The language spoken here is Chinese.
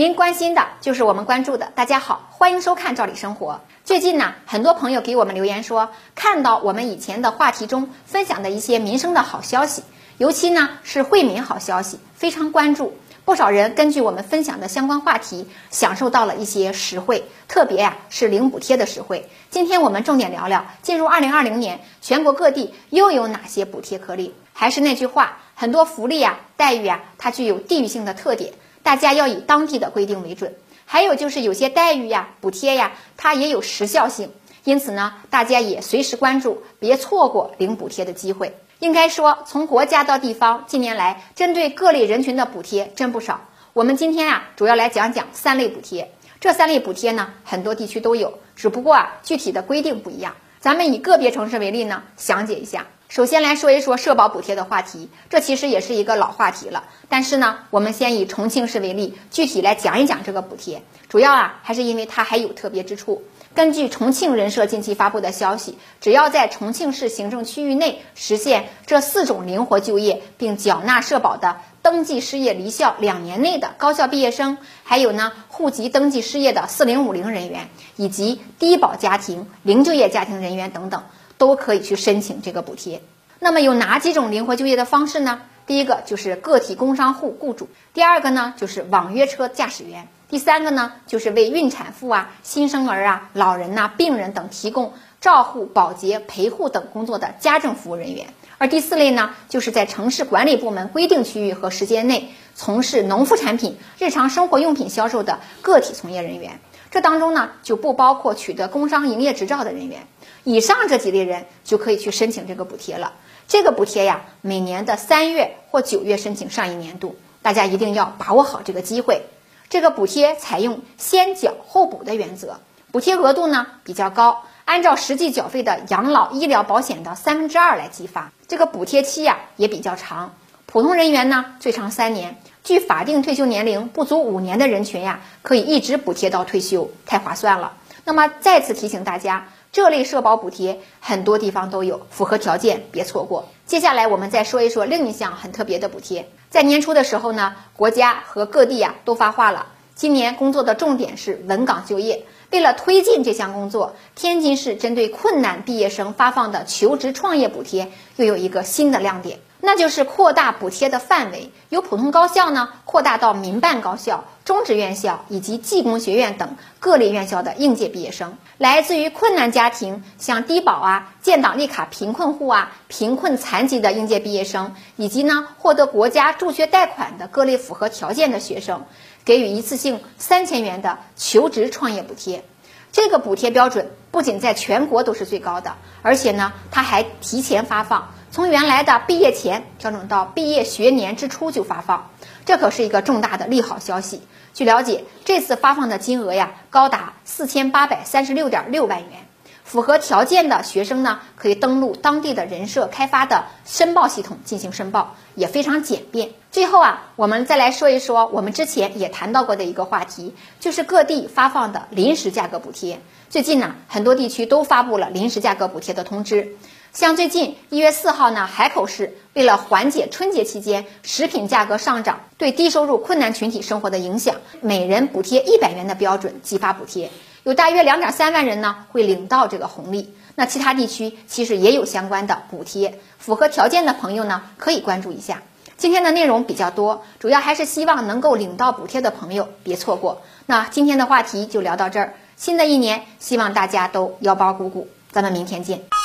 您关心的就是我们关注的。大家好，欢迎收看《赵理生活》。最近呢，很多朋友给我们留言说，看到我们以前的话题中分享的一些民生的好消息，尤其呢是惠民好消息，非常关注。不少人根据我们分享的相关话题，享受到了一些实惠，特别呀是零补贴的实惠。今天我们重点聊聊，进入二零二零年，全国各地又有哪些补贴可领？还是那句话，很多福利呀、待遇啊，它具有地域性的特点。大家要以当地的规定为准，还有就是有些待遇呀、补贴呀，它也有时效性，因此呢，大家也随时关注，别错过领补贴的机会。应该说，从国家到地方，近年来针对各类人群的补贴真不少。我们今天啊，主要来讲讲三类补贴。这三类补贴呢，很多地区都有，只不过啊，具体的规定不一样。咱们以个别城市为例呢，详解一下。首先来说一说社保补贴的话题，这其实也是一个老话题了。但是呢，我们先以重庆市为例，具体来讲一讲这个补贴。主要啊，还是因为它还有特别之处。根据重庆人社近期发布的消息，只要在重庆市行政区域内实现这四种灵活就业并缴纳社保的登记失业离校两年内的高校毕业生，还有呢户籍登记失业的四零五零人员，以及低保家庭、零就业家庭人员等等。都可以去申请这个补贴。那么有哪几种灵活就业的方式呢？第一个就是个体工商户雇主，第二个呢就是网约车驾驶员，第三个呢就是为孕产妇啊、新生儿啊、老人呐、病人等提供照护、保洁、陪护等工作的家政服务人员。而第四类呢，就是在城市管理部门规定区域和时间内从事农副产品、日常生活用品销售的个体从业人员。这当中呢，就不包括取得工商营业执照的人员。以上这几类人就可以去申请这个补贴了。这个补贴呀，每年的三月或九月申请上一年度，大家一定要把握好这个机会。这个补贴采用先缴后补的原则，补贴额度呢比较高，按照实际缴费的养老医疗保险的三分之二来计发。这个补贴期呀也比较长，普通人员呢最长三年，距法定退休年龄不足五年的人群呀，可以一直补贴到退休，太划算了。那么再次提醒大家。这类社保补贴很多地方都有，符合条件别错过。接下来我们再说一说另一项很特别的补贴。在年初的时候呢，国家和各地呀都发话了，今年工作的重点是稳岗就业。为了推进这项工作，天津市针对困难毕业生发放的求职创业补贴又有一个新的亮点。那就是扩大补贴的范围，由普通高校呢扩大到民办高校、中职院校以及技工学院等各类院校的应届毕业生。来自于困难家庭，像低保啊、建档立卡贫困户啊、贫困残疾的应届毕业生，以及呢获得国家助学贷款的各类符合条件的学生，给予一次性三千元的求职创业补贴。这个补贴标准不仅在全国都是最高的，而且呢，它还提前发放。从原来的毕业前调整到毕业学年之初就发放，这可是一个重大的利好消息。据了解，这次发放的金额呀高达四千八百三十六点六万元。符合条件的学生呢，可以登录当地的人社开发的申报系统进行申报，也非常简便。最后啊，我们再来说一说我们之前也谈到过的一个话题，就是各地发放的临时价格补贴。最近呢，很多地区都发布了临时价格补贴的通知。像最近一月四号呢，海口市为了缓解春节期间食品价格上涨对低收入困难群体生活的影响，每人补贴一百元的标准即发补贴。有大约两点三万人呢会领到这个红利，那其他地区其实也有相关的补贴，符合条件的朋友呢可以关注一下。今天的内容比较多，主要还是希望能够领到补贴的朋友别错过。那今天的话题就聊到这儿，新的一年希望大家都腰包鼓鼓，咱们明天见。